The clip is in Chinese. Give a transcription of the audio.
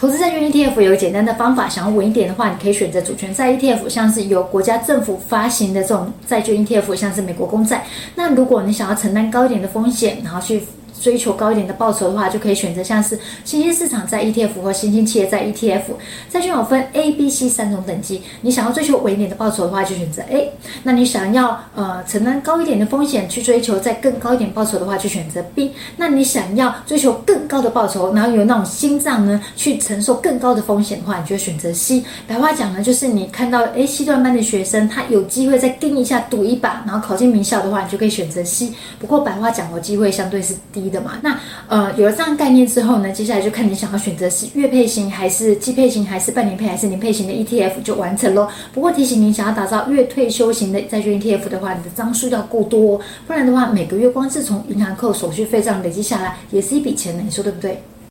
投资债券 ETF 有简单的方法，想要稳一点的话，你可以选择主权债 ETF，像是由国家政府发行的这种债券 ETF，像是美国公债。那如果你想要承担高一点的风险，然后去追求高一点的报酬的话，就可以选择像是新兴市场在 ETF 或新兴企业在 ETF。债券有分 A、B、C 三种等级，你想要追求稳一点的报酬的话，就选择 A。那你想要呃承担高一点的风险，去追求再更高一点报酬的话，就选择 B。那你想要追求更高的报酬，然后有那种心脏呢，去承受更高的风险的话，你就选择 C。白话讲呢，就是你看到诶 C 段班的学生，他有机会再盯一下赌一把，然后考进名校的话，你就可以选择 C。不过白话讲的机会相对是低的嘛，那呃有了这样概念之后呢，接下来就看你想要选择是月配型还是季配型，还是半年配还是年配型的 ETF 就完成喽。不过提醒您，想要打造月退休型的债券 ETF 的话，你的张数要够多，不然的话每个月光是从银行扣手续费这样累积下来，也是一笔钱呢，你说对不对？